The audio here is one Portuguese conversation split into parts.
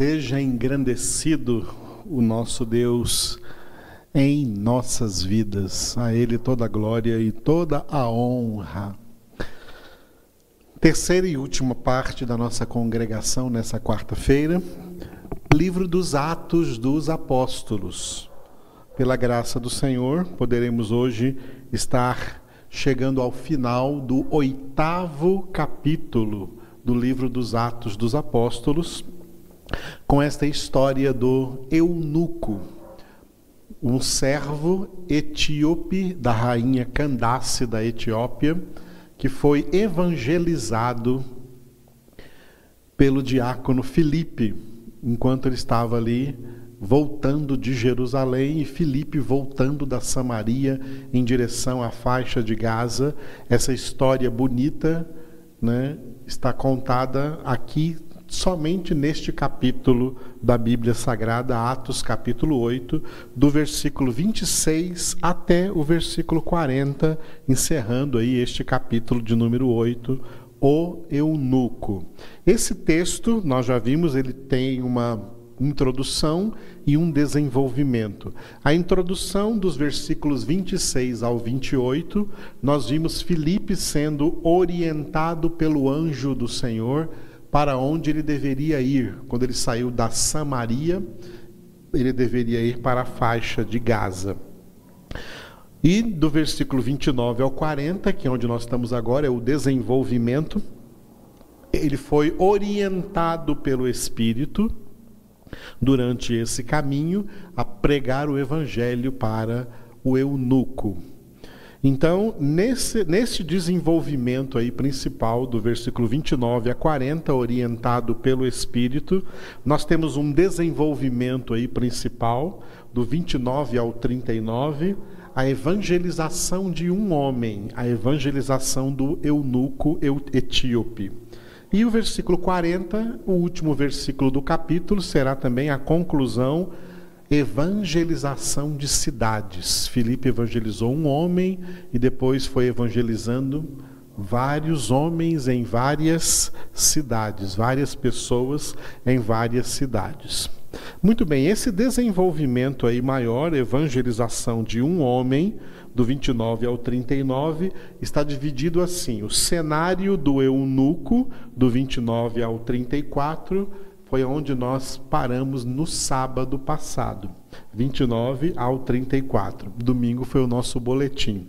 Seja engrandecido o nosso Deus em nossas vidas, a Ele toda a glória e toda a honra. Terceira e última parte da nossa congregação nessa quarta-feira, livro dos Atos dos Apóstolos. Pela graça do Senhor, poderemos hoje estar chegando ao final do oitavo capítulo do livro dos Atos dos Apóstolos, com esta história do eunuco, um servo etíope da rainha Candace da Etiópia, que foi evangelizado pelo diácono Filipe, enquanto ele estava ali voltando de Jerusalém e Filipe voltando da Samaria em direção à faixa de Gaza. Essa história bonita né, está contada aqui somente neste capítulo da Bíblia Sagrada, Atos capítulo 8, do versículo 26 até o versículo 40, encerrando aí este capítulo de número 8, o eunuco. Esse texto, nós já vimos, ele tem uma introdução e um desenvolvimento. A introdução dos versículos 26 ao 28, nós vimos Filipe sendo orientado pelo anjo do Senhor para onde ele deveria ir. Quando ele saiu da Samaria, ele deveria ir para a faixa de Gaza. E do versículo 29 ao 40, que é onde nós estamos agora, é o desenvolvimento. Ele foi orientado pelo Espírito durante esse caminho a pregar o evangelho para o eunuco. Então, nesse, nesse desenvolvimento aí principal, do versículo 29 a 40, orientado pelo Espírito, nós temos um desenvolvimento aí principal, do 29 ao 39, a evangelização de um homem, a evangelização do eunuco etíope. E o versículo 40, o último versículo do capítulo, será também a conclusão evangelização de cidades. Filipe evangelizou um homem e depois foi evangelizando vários homens em várias cidades, várias pessoas em várias cidades. Muito bem, esse desenvolvimento aí maior, evangelização de um homem, do 29 ao 39, está dividido assim: o cenário do eunuco, do 29 ao 34, foi onde nós paramos no sábado passado, 29 ao 34. Domingo foi o nosso boletim.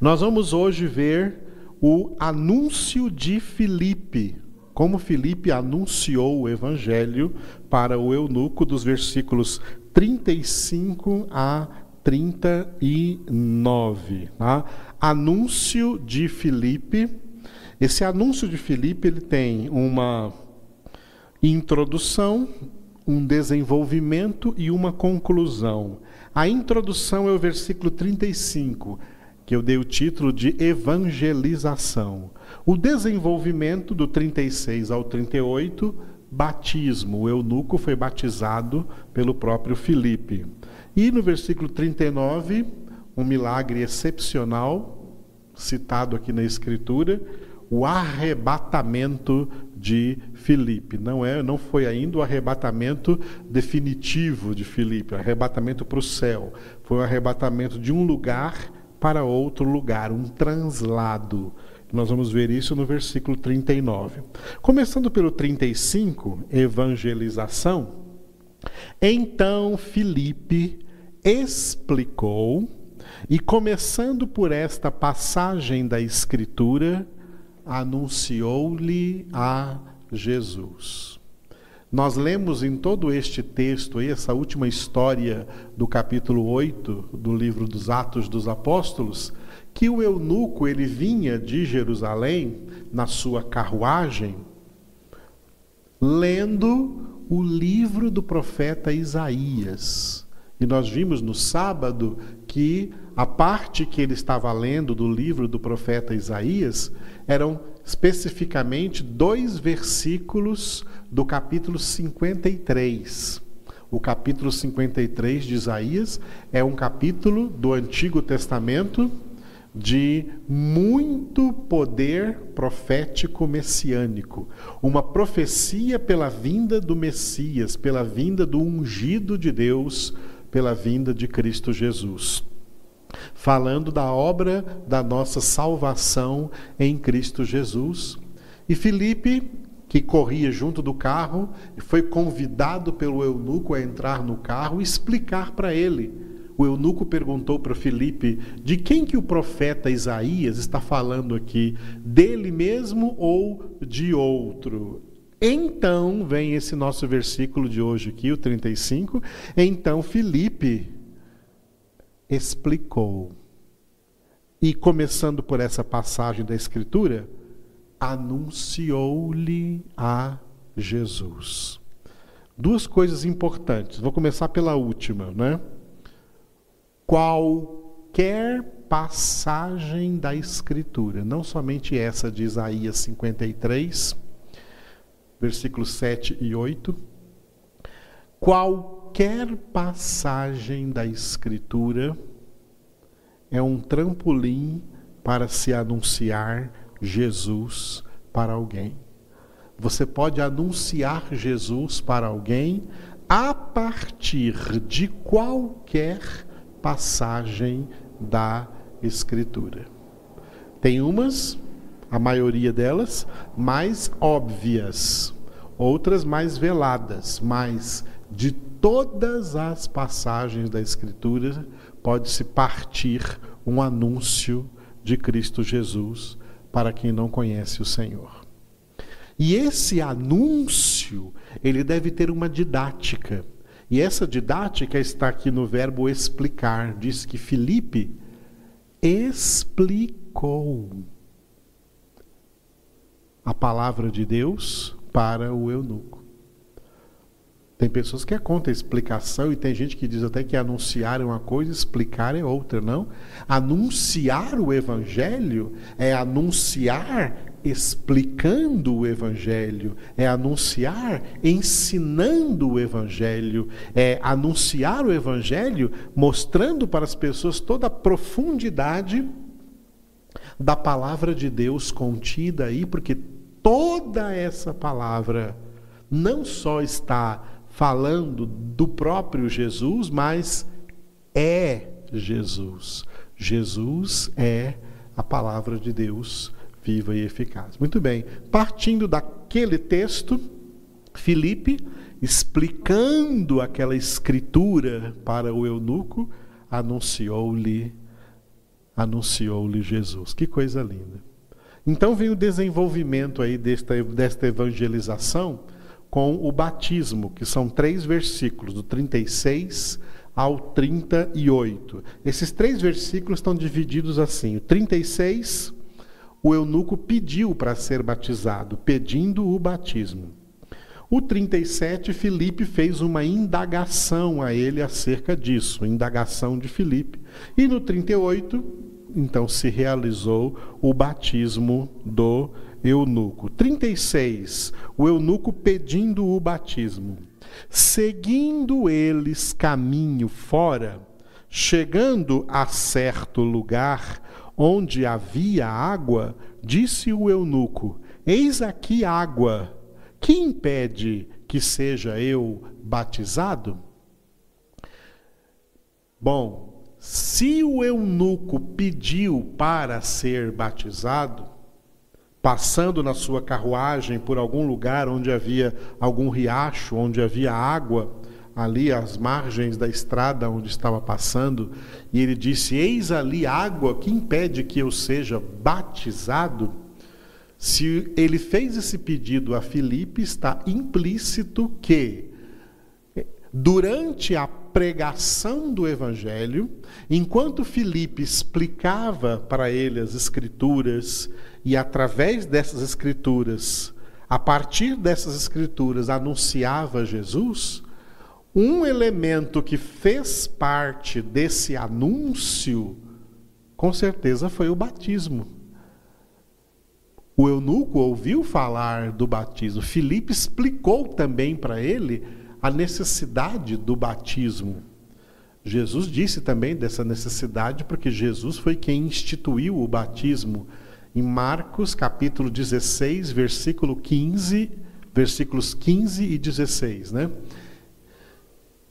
Nós vamos hoje ver o anúncio de Filipe, como Filipe anunciou o evangelho para o eunuco dos versículos 35 a 39. Tá? Anúncio de Filipe. Esse anúncio de Filipe ele tem uma introdução, um desenvolvimento e uma conclusão. A introdução é o versículo 35, que eu dei o título de evangelização. O desenvolvimento do 36 ao 38, batismo. O eunuco foi batizado pelo próprio Filipe. E no versículo 39, um milagre excepcional, citado aqui na Escritura, o arrebatamento de Filipe. Não é, não foi ainda o arrebatamento definitivo de Filipe, arrebatamento para o céu. Foi o arrebatamento de um lugar para outro lugar, um translado. Nós vamos ver isso no versículo 39. Começando pelo 35, evangelização. Então Filipe explicou, e começando por esta passagem da Escritura, anunciou-lhe a Jesus. Nós lemos em todo este texto, essa última história do capítulo 8 do livro dos Atos dos Apóstolos, que o eunuco ele vinha de Jerusalém na sua carruagem, lendo o livro do profeta Isaías. E nós vimos no sábado que a parte que ele estava lendo do livro do profeta Isaías eram especificamente dois versículos do capítulo 53. O capítulo 53 de Isaías é um capítulo do Antigo Testamento, de muito poder profético messiânico, uma profecia pela vinda do Messias, pela vinda do ungido de Deus, pela vinda de Cristo Jesus. Falando da obra da nossa salvação em Cristo Jesus. E Filipe, que corria junto do carro, foi convidado pelo eunuco a entrar no carro e explicar para ele o eunuco perguntou para Filipe de quem que o profeta Isaías está falando aqui, dele mesmo ou de outro? Então vem esse nosso versículo de hoje aqui, o 35. Então Filipe explicou. E começando por essa passagem da Escritura, anunciou-lhe a Jesus. Duas coisas importantes. Vou começar pela última, né? qualquer passagem da Escritura, não somente essa de Isaías 53, versículos 7 e 8, qualquer passagem da Escritura é um trampolim para se anunciar Jesus para alguém. Você pode anunciar Jesus para alguém a partir de qualquer passagem da Escritura. Tem umas, a maioria delas, mais óbvias, outras mais veladas, mas de todas as passagens da Escritura pode-se partir um anúncio de Cristo Jesus para quem não conhece o Senhor. E esse anúncio, ele deve ter uma didática. E essa didática está aqui no verbo explicar. Diz que Filipe explicou a palavra de Deus para o eunuco. Tem pessoas que é contra a explicação e tem gente que diz até que anunciar é uma coisa, explicar é outra, não? Anunciar o evangelho é anunciar explicando o Evangelho, é anunciar, ensinando o Evangelho, é anunciar o Evangelho, mostrando para as pessoas toda a profundidade da palavra de Deus contida aí, porque toda essa palavra não só está falando do próprio Jesus, mas é Jesus. Jesus é a palavra de Deus viva e eficaz. Muito bem. Partindo daquele texto, Filipe, explicando aquela escritura para o eunuco, anunciou-lhe anunciou-lhe Jesus. Que coisa linda. Então vem o desenvolvimento aí desta, desta evangelização com o batismo, que são três versículos, do 36 ao 38. Esses três versículos estão divididos assim: o 36 o eunuco pediu para ser batizado, pedindo o batismo. O 37, Filipe fez uma indagação a ele acerca disso, indagação de Filipe. E no 38, então se realizou o batismo do eunuco. 36, o eunuco pedindo o batismo. Seguindo eles caminho fora, chegando a certo lugar, onde havia água, disse o eunuco: Eis aqui água. Que impede que seja eu batizado? Bom, se o eunuco pediu para ser batizado, passando na sua carruagem por algum lugar onde havia algum riacho, onde havia água, ali às margens da estrada onde estava passando, e ele disse: Eis ali água que impede que eu seja batizado. Se ele fez esse pedido a Filipe, está implícito que, durante a pregação do Evangelho, enquanto Filipe explicava para ele as Escrituras, e através dessas Escrituras, a partir dessas Escrituras, anunciava Jesus, um elemento que fez parte desse anúncio, com certeza, foi o batismo. O eunuco ouviu falar do batismo. Filipe explicou também para ele a necessidade do batismo. Jesus disse também dessa necessidade, porque Jesus foi quem instituiu o batismo. Em Marcos, capítulo 16, versículo 15, versículos 15 e 16, né?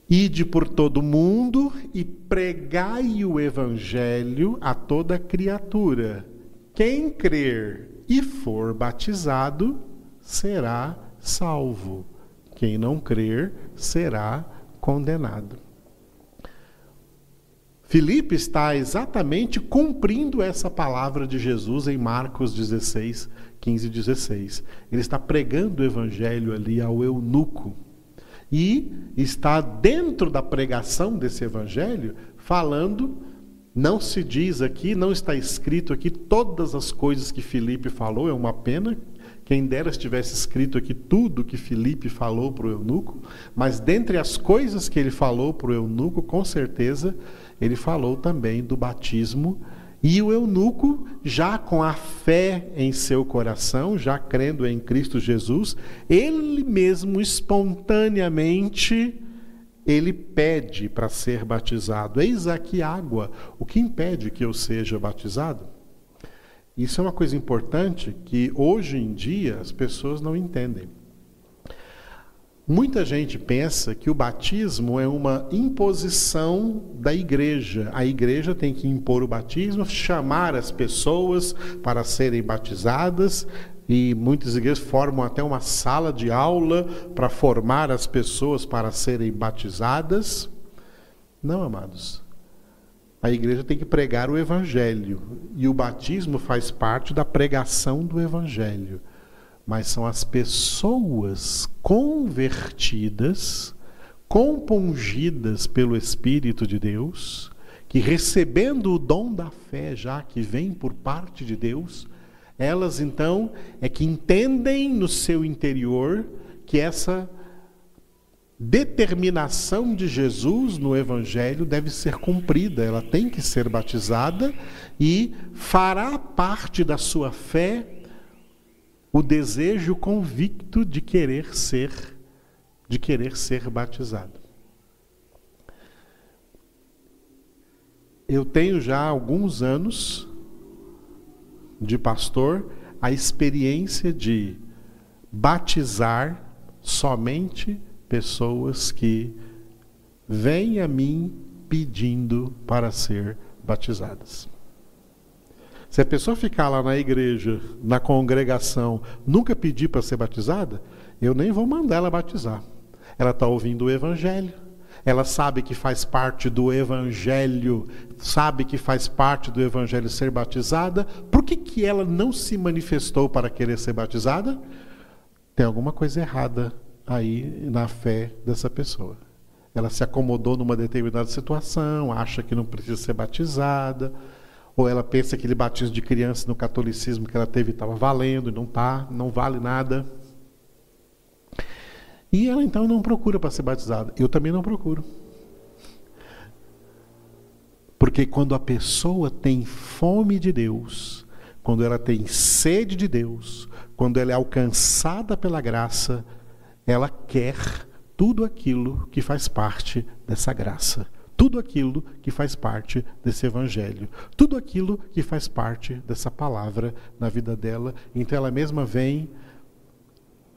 Ide por todo mundo e pregai o evangelho a toda criatura. Quem crer e for batizado será salvo. Quem não crer será condenado. Filipe está exatamente cumprindo essa palavra de Jesus em Marcos 16, 15 e 16. Ele está pregando o evangelho ali ao eunuco. E está dentro da pregação desse evangelho falando, não se diz aqui, não está escrito aqui todas as coisas que Filipe falou, é uma pena quem dera estivesse escrito aqui tudo que Filipe falou para o eunuco, mas dentre as coisas que ele falou para o eunuco, com certeza, ele falou também do batismo. E o eunuco, já com a fé em seu coração, já crendo em Cristo Jesus, ele mesmo espontaneamente ele pede para ser batizado. Eis aqui água. O que impede que eu seja batizado? Isso é uma coisa importante que hoje em dia as pessoas não entendem. Muita gente pensa que o batismo é uma imposição da igreja. A igreja tem que impor o batismo, chamar as pessoas para serem batizadas, e muitas igrejas formam até uma sala de aula para formar as pessoas para serem batizadas. Não, amados. A igreja tem que pregar o evangelho e o batismo faz parte da pregação do evangelho. Mas são as pessoas convertidas, compungidas pelo Espírito de Deus, que recebendo o dom da fé já que vem por parte de Deus, elas então é que entendem no seu interior que essa determinação de Jesus no Evangelho deve ser cumprida, ela tem que ser batizada e fará parte da sua fé o desejo convicto de querer ser de querer ser batizado. Eu tenho já alguns anos de pastor a experiência de batizar somente pessoas que vêm a mim pedindo para ser batizadas. Se a pessoa ficar lá na igreja, na congregação, nunca pedir para ser batizada, eu nem vou mandar ela batizar. Ela está ouvindo o Evangelho, ela sabe que faz parte do Evangelho, sabe que faz parte do Evangelho ser batizada, por que, que ela não se manifestou para querer ser batizada? Tem alguma coisa errada aí na fé dessa pessoa. Ela se acomodou numa determinada situação, acha que não precisa ser batizada, ou ela pensa que aquele batismo de criança no catolicismo que ela teve estava valendo e não está, não vale nada. E ela então não procura para ser batizada. Eu também não procuro. Porque quando a pessoa tem fome de Deus, quando ela tem sede de Deus, quando ela é alcançada pela graça, ela quer tudo aquilo que faz parte dessa graça, tudo aquilo que faz parte desse evangelho, tudo aquilo que faz parte dessa palavra na vida dela. Então ela mesma vem.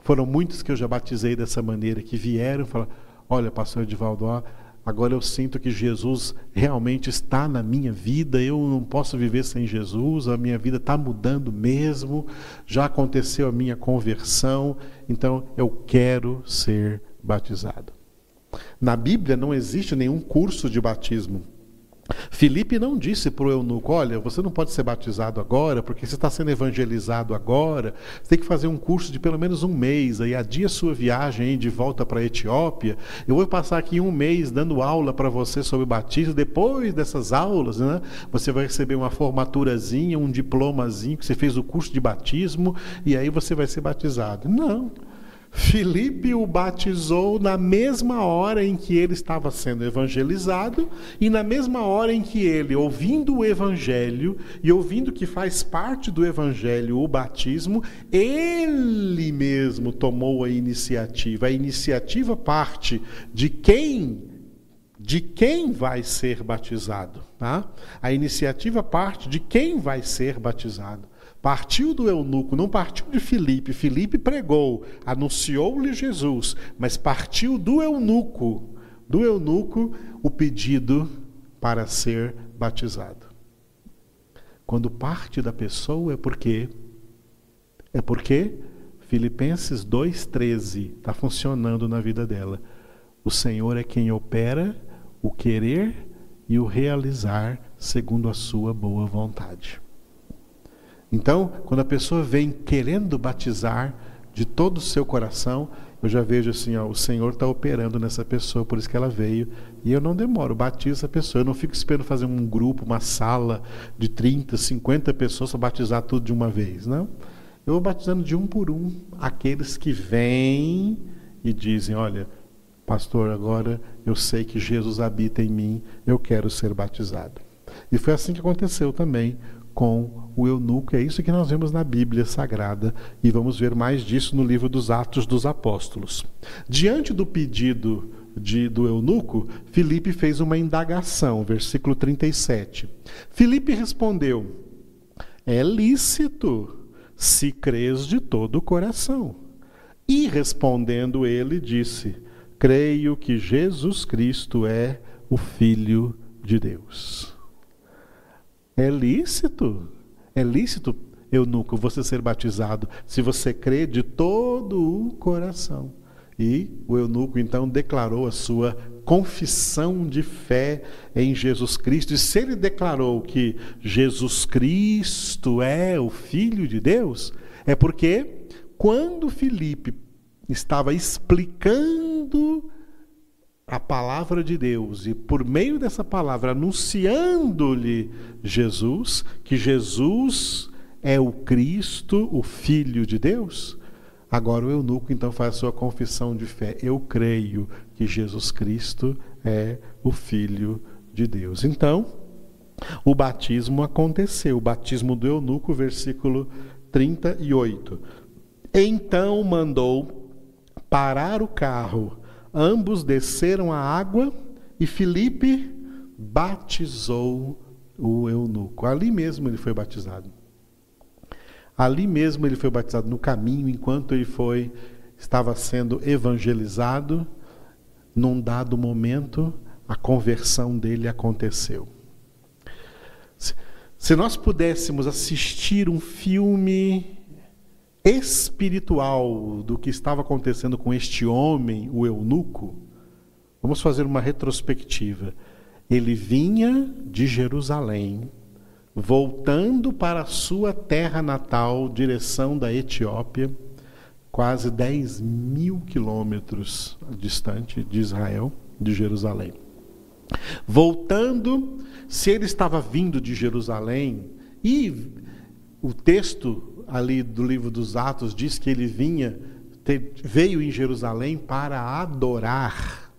Foram muitos que eu já batizei dessa maneira, que vieram falaram: Olha, pastor Edivaldo, ó, Agora eu sinto que Jesus realmente está na minha vida, eu não posso viver sem Jesus, a minha vida está mudando mesmo, já aconteceu a minha conversão, então eu quero ser batizado. Na Bíblia não existe nenhum curso de batismo. Filipe não disse para o eunuco: Olha, você não pode ser batizado agora, porque você está sendo evangelizado agora. Você tem que fazer um curso de pelo menos um mês. Aí, adia sua viagem aí de volta para a Etiópia. Eu vou passar aqui um mês dando aula para você sobre batismo. Depois dessas aulas, né, você vai receber uma formaturazinha, um diplomazinho que você fez o curso de batismo, e aí você vai ser batizado. Não. Filipe o batizou na mesma hora em que ele estava sendo evangelizado e na mesma hora em que ele, ouvindo o evangelho e ouvindo que faz parte do evangelho o batismo, ele mesmo tomou a iniciativa. A iniciativa parte de quem de quem vai ser batizado. Tá? A iniciativa parte de quem vai ser batizado. Partiu do eunuco, não partiu de Filipe. Filipe pregou, anunciou-lhe Jesus, mas partiu do eunuco, do eunuco o pedido para ser batizado. Quando parte da pessoa é porque é porque Filipenses 2:13 está funcionando na vida dela. O Senhor é quem opera o querer e o realizar segundo a sua boa vontade. Então, quando a pessoa vem querendo batizar de todo o seu coração, eu já vejo assim, ó, o Senhor está operando nessa pessoa, por isso que ela veio. E eu não demoro, batizo a pessoa. Eu não fico esperando fazer um grupo, uma sala de 30, 50 pessoas para batizar tudo de uma vez, não. Eu vou batizando de um por um aqueles que vêm e dizem: Olha, pastor, agora eu sei que Jesus habita em mim, eu quero ser batizado. E foi assim que aconteceu também com o eunuco. É isso que nós vemos na Bíblia Sagrada e vamos ver mais disso no livro dos Atos dos Apóstolos. Diante do pedido de, do eunuco, Filipe fez uma indagação, versículo 37. Filipe respondeu: É lícito se crês de todo o coração. E respondendo ele, disse: Creio que Jesus Cristo é o Filho de Deus. É lícito, é lícito, eunuco, você ser batizado, se você crê de todo o coração. E o eunuco então declarou a sua confissão de fé em Jesus Cristo. E se ele declarou que Jesus Cristo é o Filho de Deus, é porque quando Filipe estava explicando a palavra de Deus e por meio dessa palavra anunciando-lhe Jesus, que Jesus é o Cristo, o Filho de Deus, agora o eunuco então faz a sua confissão de fé. Eu creio que Jesus Cristo é o Filho de Deus. Então, o batismo aconteceu, o batismo do eunuco, versículo 38. Então mandou parar o carro Ambos desceram à água e Filipe batizou o eunuco. Ali mesmo ele foi batizado. Ali mesmo ele foi batizado no caminho enquanto ele foi estava sendo evangelizado. Num dado momento, a conversão dele aconteceu. Se nós pudéssemos assistir um filme espiritual do que estava acontecendo com este homem, o eunuco, vamos fazer uma retrospectiva. Ele vinha de Jerusalém, voltando para a sua terra natal, direção da Etiópia, quase 10 mil quilômetros distante de Israel, de Jerusalém. Voltando, se ele estava vindo de Jerusalém, e o texto ali do livro dos Atos diz que ele vinha, veio em Jerusalém para adorar.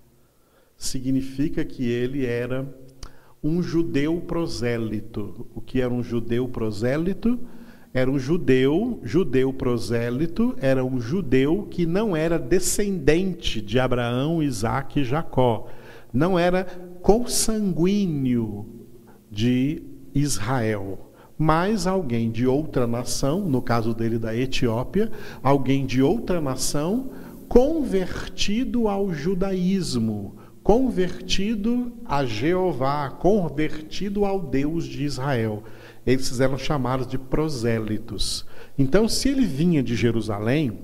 Significa que ele era um judeu prosélito. O que era um judeu prosélito? Era um judeu, judeu prosélito, era um judeu que não era descendente de Abraão, Isaac e Jacó. Não era consanguíneo de Israel mas alguém de outra nação, no caso dele da Etiópia, alguém de outra nação convertido ao judaísmo, convertido a Jeová, convertido ao Deus de Israel. Eles eram chamados de prosélitos. Então, se ele vinha de Jerusalém,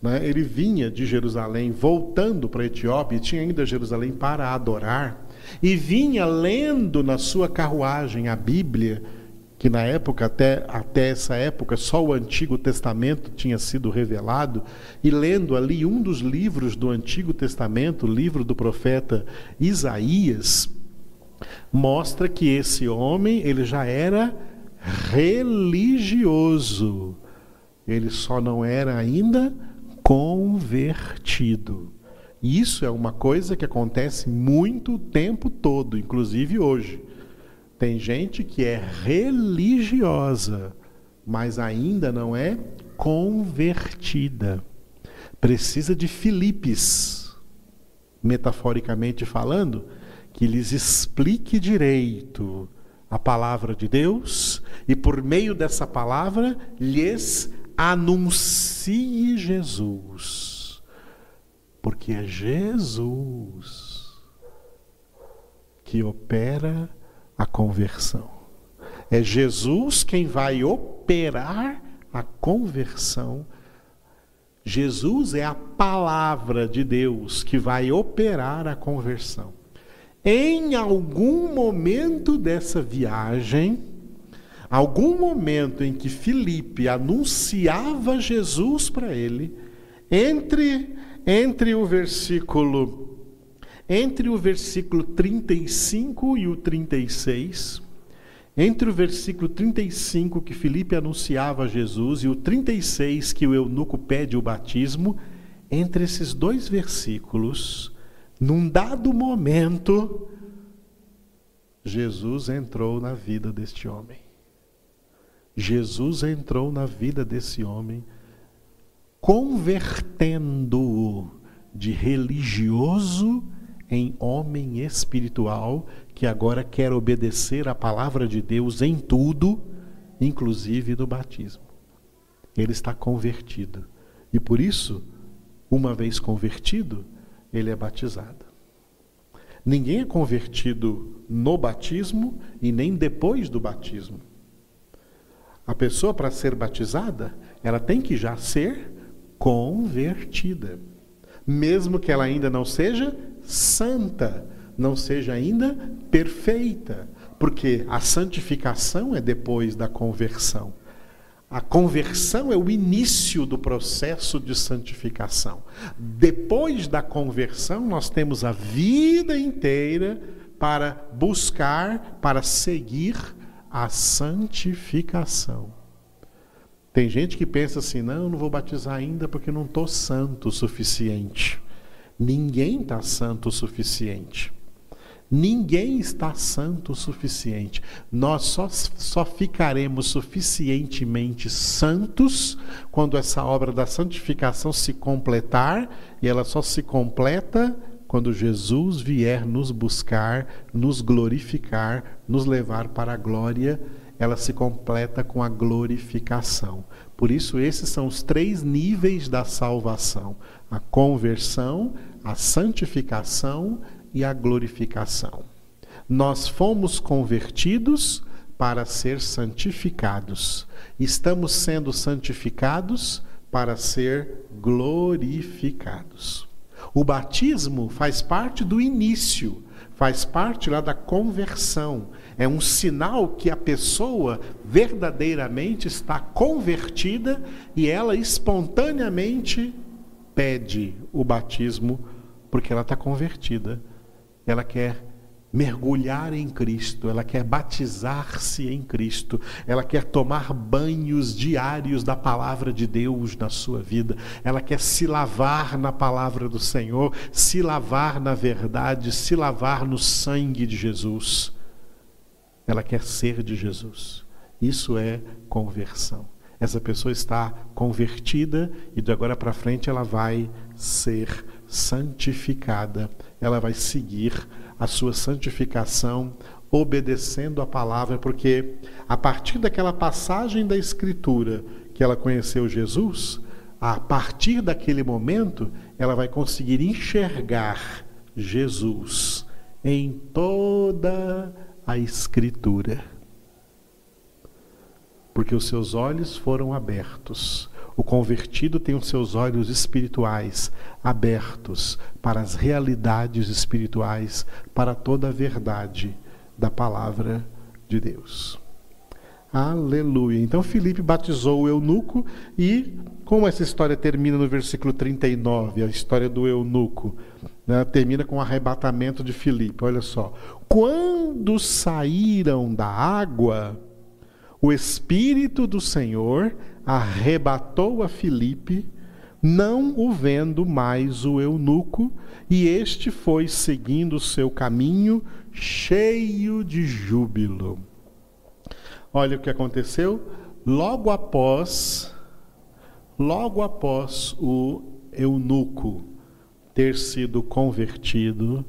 né, ele vinha de Jerusalém voltando para a Etiópia, tinha ainda Jerusalém para adorar, e vinha lendo na sua carruagem a Bíblia, que na época, até, até essa época, só o Antigo Testamento tinha sido revelado, e lendo ali um dos livros do Antigo Testamento, o livro do profeta Isaías, mostra que esse homem ele já era religioso. Ele só não era ainda convertido. Isso é uma coisa que acontece muito o tempo todo, inclusive hoje. Tem gente que é religiosa, mas ainda não é convertida. Precisa de Filipes, metaforicamente falando, que lhes explique direito a palavra de Deus e, por meio dessa palavra, lhes anuncie Jesus. Porque é Jesus que opera a conversão. É Jesus quem vai operar a conversão. Jesus é a palavra de Deus que vai operar a conversão. Em algum momento dessa viagem, algum momento em que Filipe anunciava Jesus para ele, entre entre o versículo entre o versículo 35 e o 36, entre o versículo 35 que Filipe anunciava Jesus e o 36 que o eunuco pede o batismo, entre esses dois versículos, num dado momento, Jesus entrou na vida deste homem. Jesus entrou na vida desse homem, convertendo-o de religioso em homem espiritual que agora quer obedecer à palavra de Deus em tudo, inclusive no batismo. Ele está convertido. E por isso, uma vez convertido, ele é batizado. Ninguém é convertido no batismo e nem depois do batismo. A pessoa, para ser batizada, ela tem que já ser convertida. Mesmo que ela ainda não seja santa, não seja ainda perfeita, porque a santificação é depois da conversão. A conversão é o início do processo de santificação. Depois da conversão, nós temos a vida inteira para buscar, para seguir a santificação. Tem gente que pensa assim: não, não vou batizar ainda porque não estou santo o suficiente. Ninguém está santo o suficiente. Ninguém está santo o suficiente. Nós só, só ficaremos suficientemente santos quando essa obra da santificação se completar, e ela só se completa quando Jesus vier nos buscar, nos glorificar, nos levar para a glória, ela se completa com a glorificação. Por isso, esses são os três níveis da salvação: a conversão, a santificação e a glorificação. Nós fomos convertidos para ser santificados. Estamos sendo santificados para ser glorificados. O batismo faz parte do início, faz parte lá da conversão. É um sinal que a pessoa verdadeiramente está convertida e ela espontaneamente pede o batismo porque ela está convertida ela quer mergulhar em Cristo, ela quer batizar-se em Cristo, ela quer tomar banhos diários da palavra de Deus na sua vida, ela quer se lavar na palavra do Senhor, se lavar na verdade, se lavar no sangue de Jesus. Ela quer ser de Jesus. Isso é conversão. Essa pessoa está convertida e de agora para frente ela vai ser santificada ela vai seguir a sua santificação obedecendo a palavra, porque a partir daquela passagem da Escritura que ela conheceu Jesus, a partir daquele momento, ela vai conseguir enxergar Jesus em toda a Escritura. Porque os seus olhos foram abertos o convertido tem os seus olhos espirituais abertos para as realidades espirituais, para toda a verdade da palavra de Deus. Aleluia. Então Filipe batizou o eunuco e, como essa história termina no versículo 39, a história do eunuco, né, termina com o arrebatamento de Filipe. Olha só. Quando saíram da água, o Espírito do Senhor arrebatou a Filipe, não o vendo mais o eunuco, e este foi seguindo seu caminho, cheio de júbilo. Olha o que aconteceu. Logo após, logo após o eunuco ter sido convertido,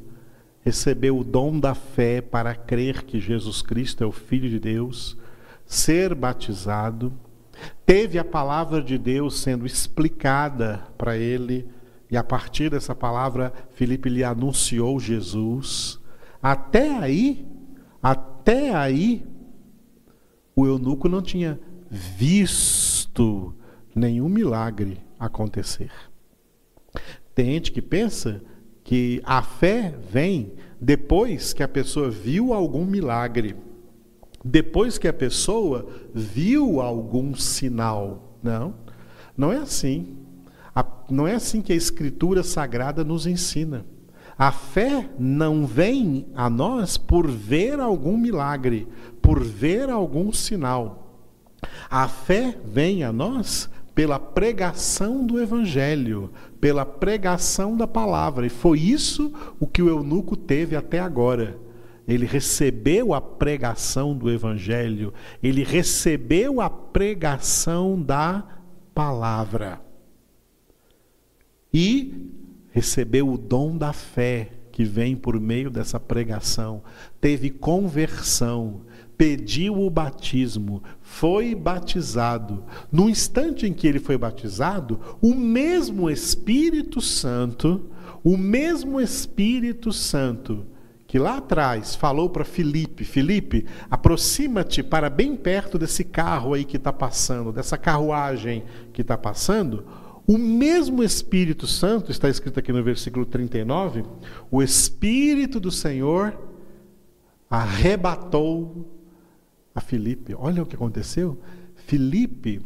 recebeu o dom da fé para crer que Jesus Cristo é o Filho de Deus, ser batizado, teve a palavra de Deus sendo explicada para ele, e a partir dessa palavra, Filipe lhe anunciou Jesus. Até aí, até aí, o eunuco não tinha visto nenhum milagre acontecer. Tem gente que pensa que a fé vem depois que a pessoa viu algum milagre, depois que a pessoa viu algum sinal. Não, não é assim. não é assim que a Escritura Sagrada nos ensina. A fé não vem a nós por ver algum milagre, por ver algum sinal. A fé vem a nós pela pregação do Evangelho, pela pregação da palavra. E foi isso o que o eunuco teve até agora. Ele recebeu a pregação do Evangelho, ele recebeu a pregação da palavra. E recebeu o dom da fé que vem por meio dessa pregação, teve conversão, pediu o batismo, foi batizado. No instante em que ele foi batizado, o mesmo Espírito Santo, o mesmo Espírito Santo que lá atrás falou para Felipe: Felipe, aproxima-te para bem perto desse carro aí que está passando, dessa carruagem que está passando o mesmo Espírito Santo, está escrito aqui no versículo 39, o Espírito do Senhor arrebatou a Filipe. Olha o que aconteceu. Filipe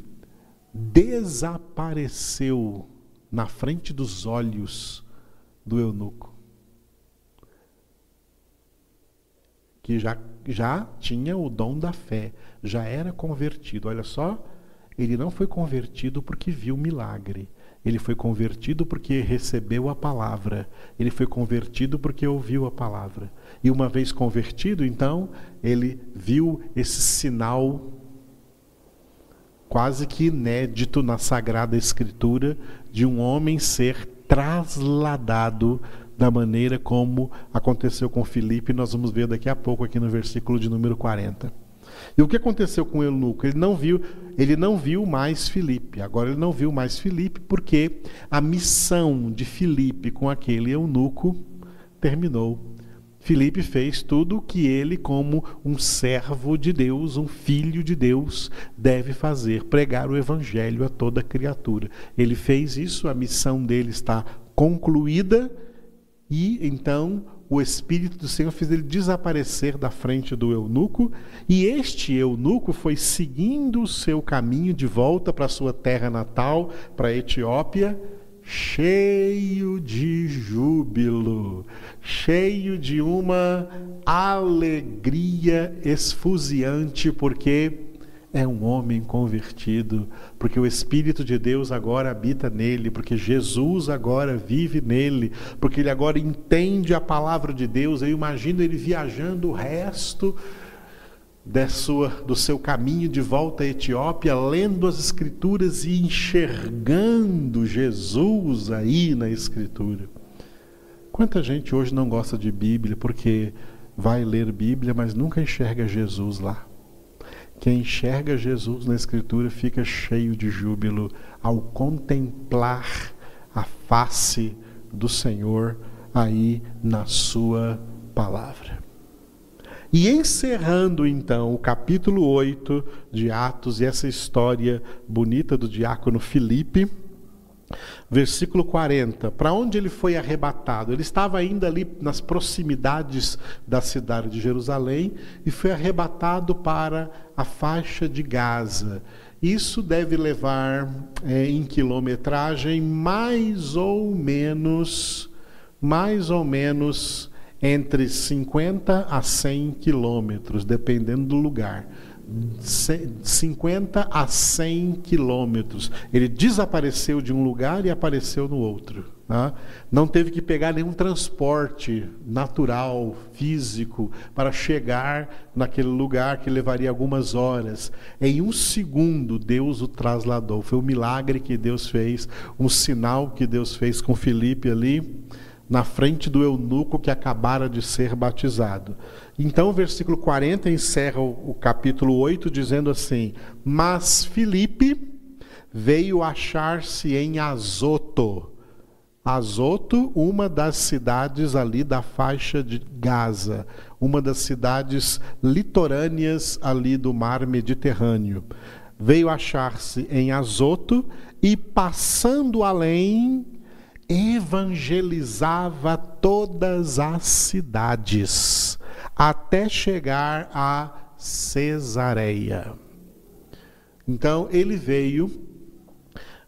desapareceu na frente dos olhos do eunuco. Que já, já tinha o dom da fé, já era convertido. Olha só ele não foi convertido porque viu milagre. Ele foi convertido porque recebeu a palavra. Ele foi convertido porque ouviu a palavra. E uma vez convertido, então, ele viu esse sinal quase que inédito na Sagrada Escritura de um homem ser trasladado da maneira como aconteceu com Filipe, nós vamos ver daqui a pouco aqui no versículo de número 40. E o que aconteceu com eunuco? Ele não viu, ele não viu mais Filipe. Agora ele não viu mais Filipe porque a missão de Filipe com aquele eunuco terminou. Filipe fez tudo o que ele, como um servo de Deus, um filho de Deus, deve fazer: pregar o evangelho a toda criatura. Ele fez isso, a missão dele está concluída, e então o Espírito do Senhor fez ele desaparecer da frente do eunuco, e este eunuco foi seguindo o seu caminho de volta para sua terra natal, para a Etiópia, cheio de júbilo, cheio de uma alegria esfuziante, porque é um homem convertido, porque o Espírito de Deus agora habita nele, porque Jesus agora vive nele, porque ele agora entende a palavra de Deus. Eu imagino ele viajando o resto da sua, do seu caminho de volta à Etiópia, lendo as Escrituras e enxergando Jesus aí na Escritura. Quanta gente hoje não gosta de Bíblia porque vai ler Bíblia, mas nunca enxerga Jesus lá. Quem enxerga Jesus na Escritura fica cheio de júbilo ao contemplar a face do Senhor aí na Sua palavra. E encerrando então o capítulo 8 de Atos e essa história bonita do diácono Filipe, Versículo 40. Para onde ele foi arrebatado? Ele estava ainda ali nas proximidades da cidade de Jerusalém e foi arrebatado para a faixa de Gaza. Isso deve levar é, em quilometragem mais ou menos, mais ou menos entre 50 a 100 quilômetros, dependendo do lugar. 50 a 100 quilômetros. Ele desapareceu de um lugar e apareceu no outro. Né? Não teve que pegar nenhum transporte natural, físico, para chegar naquele lugar que levaria algumas horas. Em um segundo, Deus o trasladou. Foi um milagre que Deus fez, um sinal que Deus fez com Felipe ali na frente do eunuco que acabara de ser batizado. Então, o versículo 40 encerra o, o capítulo 8 dizendo assim: Mas Filipe veio achar-se em Azoto. Azoto, uma das cidades ali da faixa de Gaza, uma das cidades litorâneas ali do mar Mediterrâneo. Veio achar-se em Azoto e, passando além, evangelizava todas as cidades, até chegar a Cesareia. Então, ele veio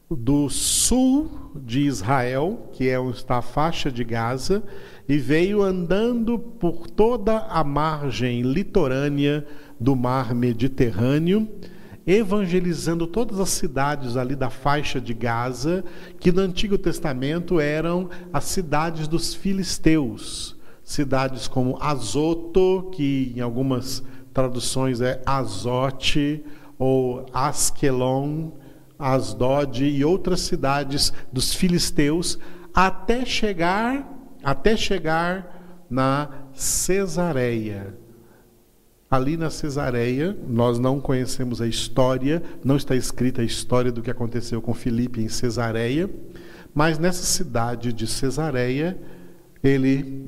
do sul de Israel, que é onde está a faixa de Gaza, e veio andando por toda a margem litorânea do mar Mediterrâneo, evangelizando todas as cidades ali da faixa de Gaza, que no Antigo Testamento eram as cidades dos filisteus, cidades como Azoto, que em algumas traduções é Azote ou Askelon, Asdod e outras cidades dos filisteus, até chegar até chegar na Cesareia. Ali na Cesareia, nós não conhecemos a história, não está escrita a história do que aconteceu com Filipe em Cesareia, mas nessa cidade de Cesareia, ele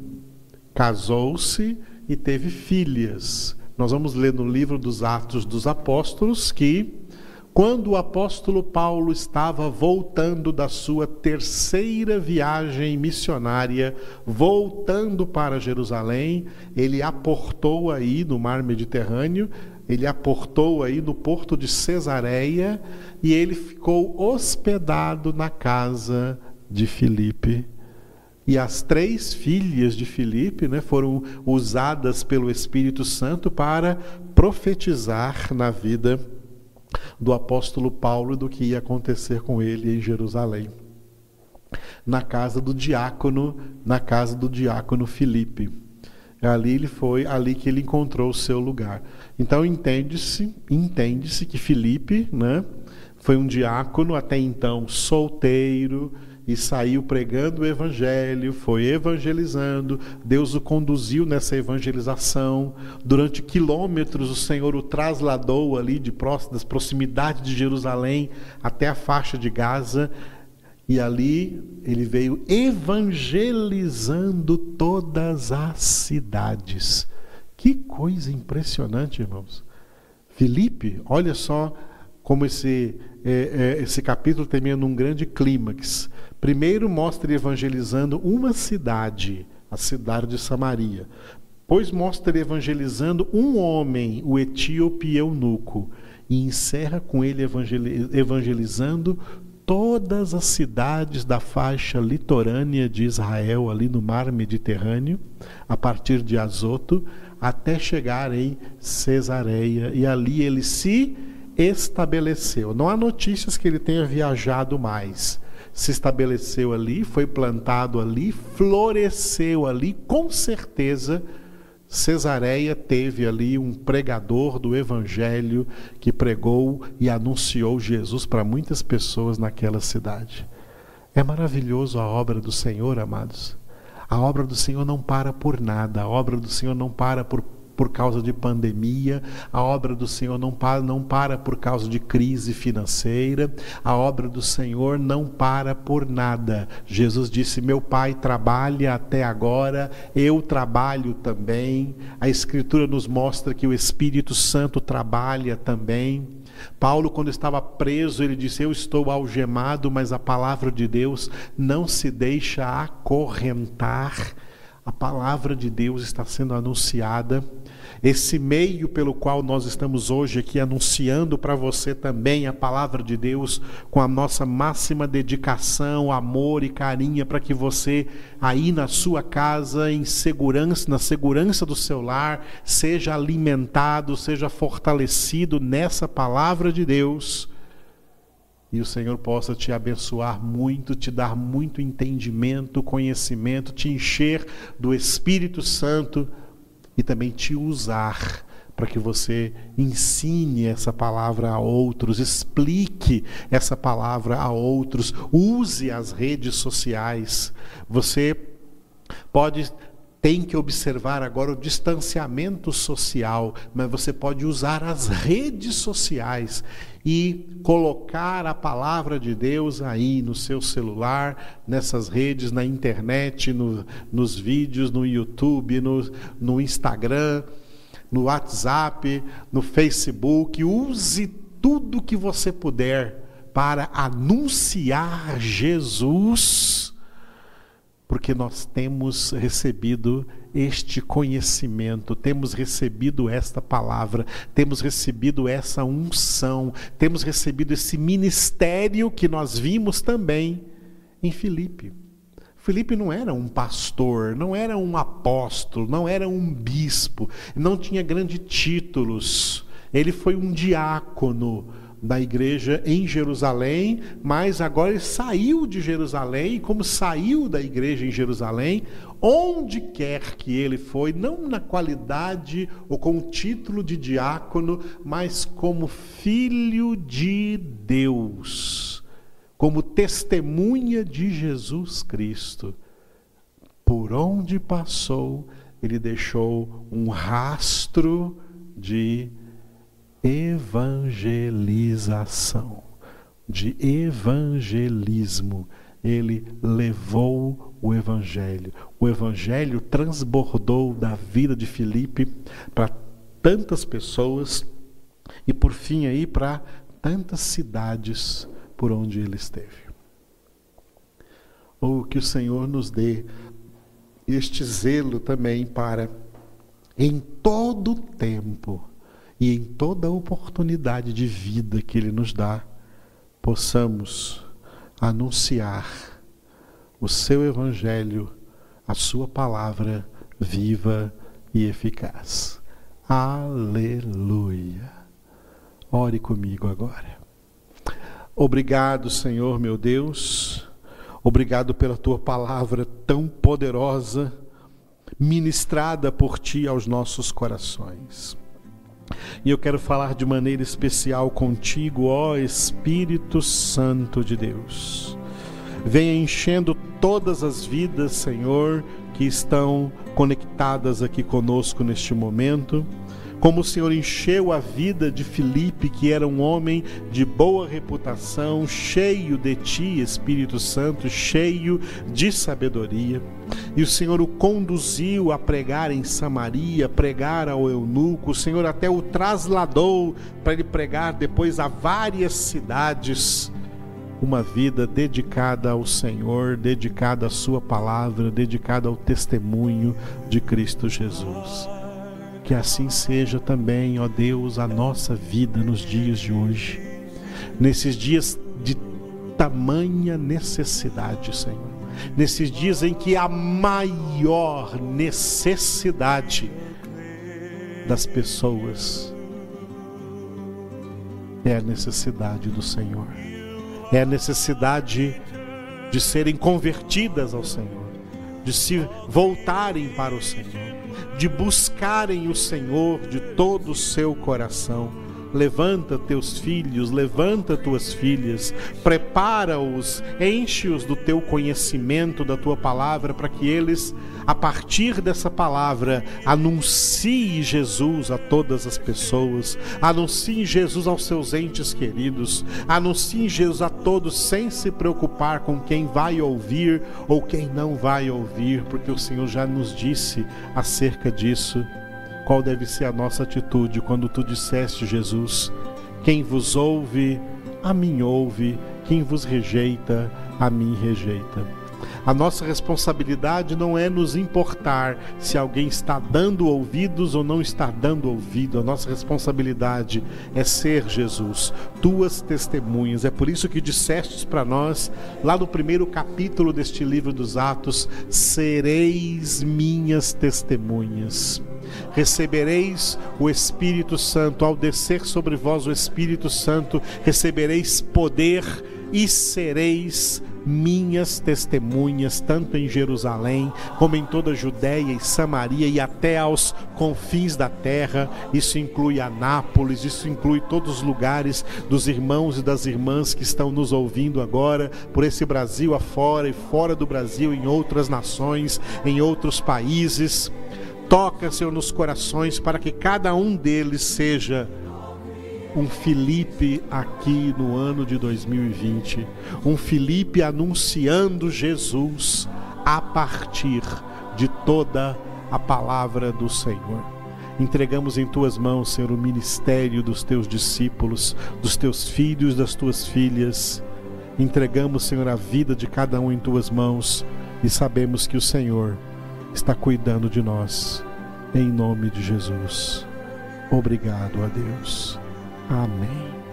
casou-se e teve filhas. Nós vamos ler no livro dos Atos dos Apóstolos que quando o apóstolo Paulo estava voltando da sua terceira viagem missionária, voltando para Jerusalém, ele aportou aí no mar Mediterrâneo, ele aportou aí no porto de Cesareia e ele ficou hospedado na casa de Filipe. E as três filhas de Filipe né, foram usadas pelo Espírito Santo para profetizar na vida do apóstolo Paulo e do que ia acontecer com ele em Jerusalém. Na casa do diácono, na casa do diácono Filipe. Ali ele foi, ali que ele encontrou o seu lugar. Então entende-se, entende-se que Filipe, né, foi um diácono até então solteiro, e saiu pregando o evangelho, foi evangelizando, Deus o conduziu nessa evangelização. Durante quilômetros o Senhor o trasladou ali de das proximidades de Jerusalém até a faixa de Gaza, e ali ele veio evangelizando todas as cidades. Que coisa impressionante, irmãos. Filipe, olha só como esse, é, é, esse capítulo termina num grande clímax. Primeiro mostra evangelizando uma cidade, a cidade de Samaria. Pois mostra evangelizando um homem, o etíope eunuco, e encerra com ele evangelizando todas as cidades da faixa litorânea de Israel, ali no mar Mediterrâneo, a partir de Azoto, até chegar em Cesareia, e ali ele se estabeleceu. Não há notícias que ele tenha viajado mais se estabeleceu ali, foi plantado ali, floresceu ali, com certeza. Cesareia teve ali um pregador do evangelho que pregou e anunciou Jesus para muitas pessoas naquela cidade. É maravilhoso a obra do Senhor, amados. A obra do Senhor não para por nada, a obra do Senhor não para por por causa de pandemia, a obra do Senhor não para, não para por causa de crise financeira, a obra do Senhor não para por nada. Jesus disse: Meu Pai trabalha até agora, eu trabalho também. A Escritura nos mostra que o Espírito Santo trabalha também. Paulo, quando estava preso, ele disse: Eu estou algemado, mas a palavra de Deus não se deixa acorrentar. A palavra de Deus está sendo anunciada esse meio pelo qual nós estamos hoje aqui anunciando para você também a palavra de Deus com a nossa máxima dedicação, amor e carinho para que você aí na sua casa em segurança, na segurança do seu lar, seja alimentado, seja fortalecido nessa palavra de Deus. E o Senhor possa te abençoar muito, te dar muito entendimento, conhecimento, te encher do Espírito Santo e também te usar para que você ensine essa palavra a outros, explique essa palavra a outros, use as redes sociais. Você pode tem que observar agora o distanciamento social, mas você pode usar as redes sociais e colocar a palavra de Deus aí no seu celular, nessas redes, na internet, no, nos vídeos, no YouTube, no, no Instagram, no WhatsApp, no Facebook. Use tudo que você puder para anunciar Jesus porque nós temos recebido este conhecimento, temos recebido esta palavra, temos recebido essa unção, temos recebido esse ministério que nós vimos também em Filipe. Filipe não era um pastor, não era um apóstolo, não era um bispo, não tinha grandes títulos. Ele foi um diácono, da igreja em Jerusalém, mas agora ele saiu de Jerusalém, e como saiu da igreja em Jerusalém, onde quer que ele foi, não na qualidade ou com o título de diácono, mas como filho de Deus, como testemunha de Jesus Cristo. Por onde passou, ele deixou um rastro de evangelização, de evangelismo. Ele levou o evangelho. O evangelho transbordou da vida de Filipe para tantas pessoas e por fim aí para tantas cidades por onde ele esteve. Ou que o Senhor nos dê este zelo também para em todo tempo e em toda oportunidade de vida que Ele nos dá, possamos anunciar o Seu Evangelho, a Sua palavra viva e eficaz. Aleluia. Ore comigo agora. Obrigado, Senhor meu Deus. Obrigado pela tua palavra tão poderosa, ministrada por ti aos nossos corações. E eu quero falar de maneira especial contigo, ó Espírito Santo de Deus. Venha enchendo todas as vidas, Senhor, que estão conectadas aqui conosco neste momento como o Senhor encheu a vida de Filipe, que era um homem de boa reputação, cheio de ti, Espírito Santo, cheio de sabedoria. E o Senhor o conduziu a pregar em Samaria, pregar ao eunuco. O Senhor até o trasladou para ele pregar depois a várias cidades. Uma vida dedicada ao Senhor, dedicada à Sua palavra, dedicada ao testemunho de Cristo Jesus. Que assim seja também, ó Deus, a nossa vida nos dias de hoje, nesses dias de tamanha necessidade, Senhor, nesses dias em que a maior necessidade das pessoas é a necessidade do Senhor, é a necessidade de serem convertidas ao Senhor, de se voltarem para o Senhor de buscarem o Senhor de todo o seu coração. Levanta teus filhos, levanta tuas filhas, prepara-os, enche-os do teu conhecimento, da tua palavra, para que eles, a partir dessa palavra, anunciem Jesus a todas as pessoas, anunciem Jesus aos seus entes queridos, anunciem Jesus a todos sem se preocupar com quem vai ouvir ou quem não vai ouvir, porque o Senhor já nos disse acerca disso qual deve ser a nossa atitude quando tu disseste, Jesus: Quem vos ouve, a mim ouve, quem vos rejeita, a mim rejeita. A nossa responsabilidade não é nos importar se alguém está dando ouvidos ou não está dando ouvido. A nossa responsabilidade é ser Jesus, tuas testemunhas. É por isso que dissestes para nós, lá no primeiro capítulo deste livro dos Atos: sereis minhas testemunhas recebereis o Espírito Santo, ao descer sobre vós o Espírito Santo, recebereis poder e sereis minhas testemunhas, tanto em Jerusalém, como em toda a Judéia e Samaria e até aos confins da terra. Isso inclui Anápolis, isso inclui todos os lugares dos irmãos e das irmãs que estão nos ouvindo agora, por esse Brasil afora e fora do Brasil, em outras nações, em outros países. Toca, Senhor, nos corações para que cada um deles seja um Felipe aqui no ano de 2020, um Felipe anunciando Jesus a partir de toda a palavra do Senhor. Entregamos em tuas mãos, Senhor, o ministério dos teus discípulos, dos teus filhos, das tuas filhas. Entregamos, Senhor, a vida de cada um em tuas mãos e sabemos que o Senhor está cuidando de nós. Em nome de Jesus. Obrigado a Deus. Amém.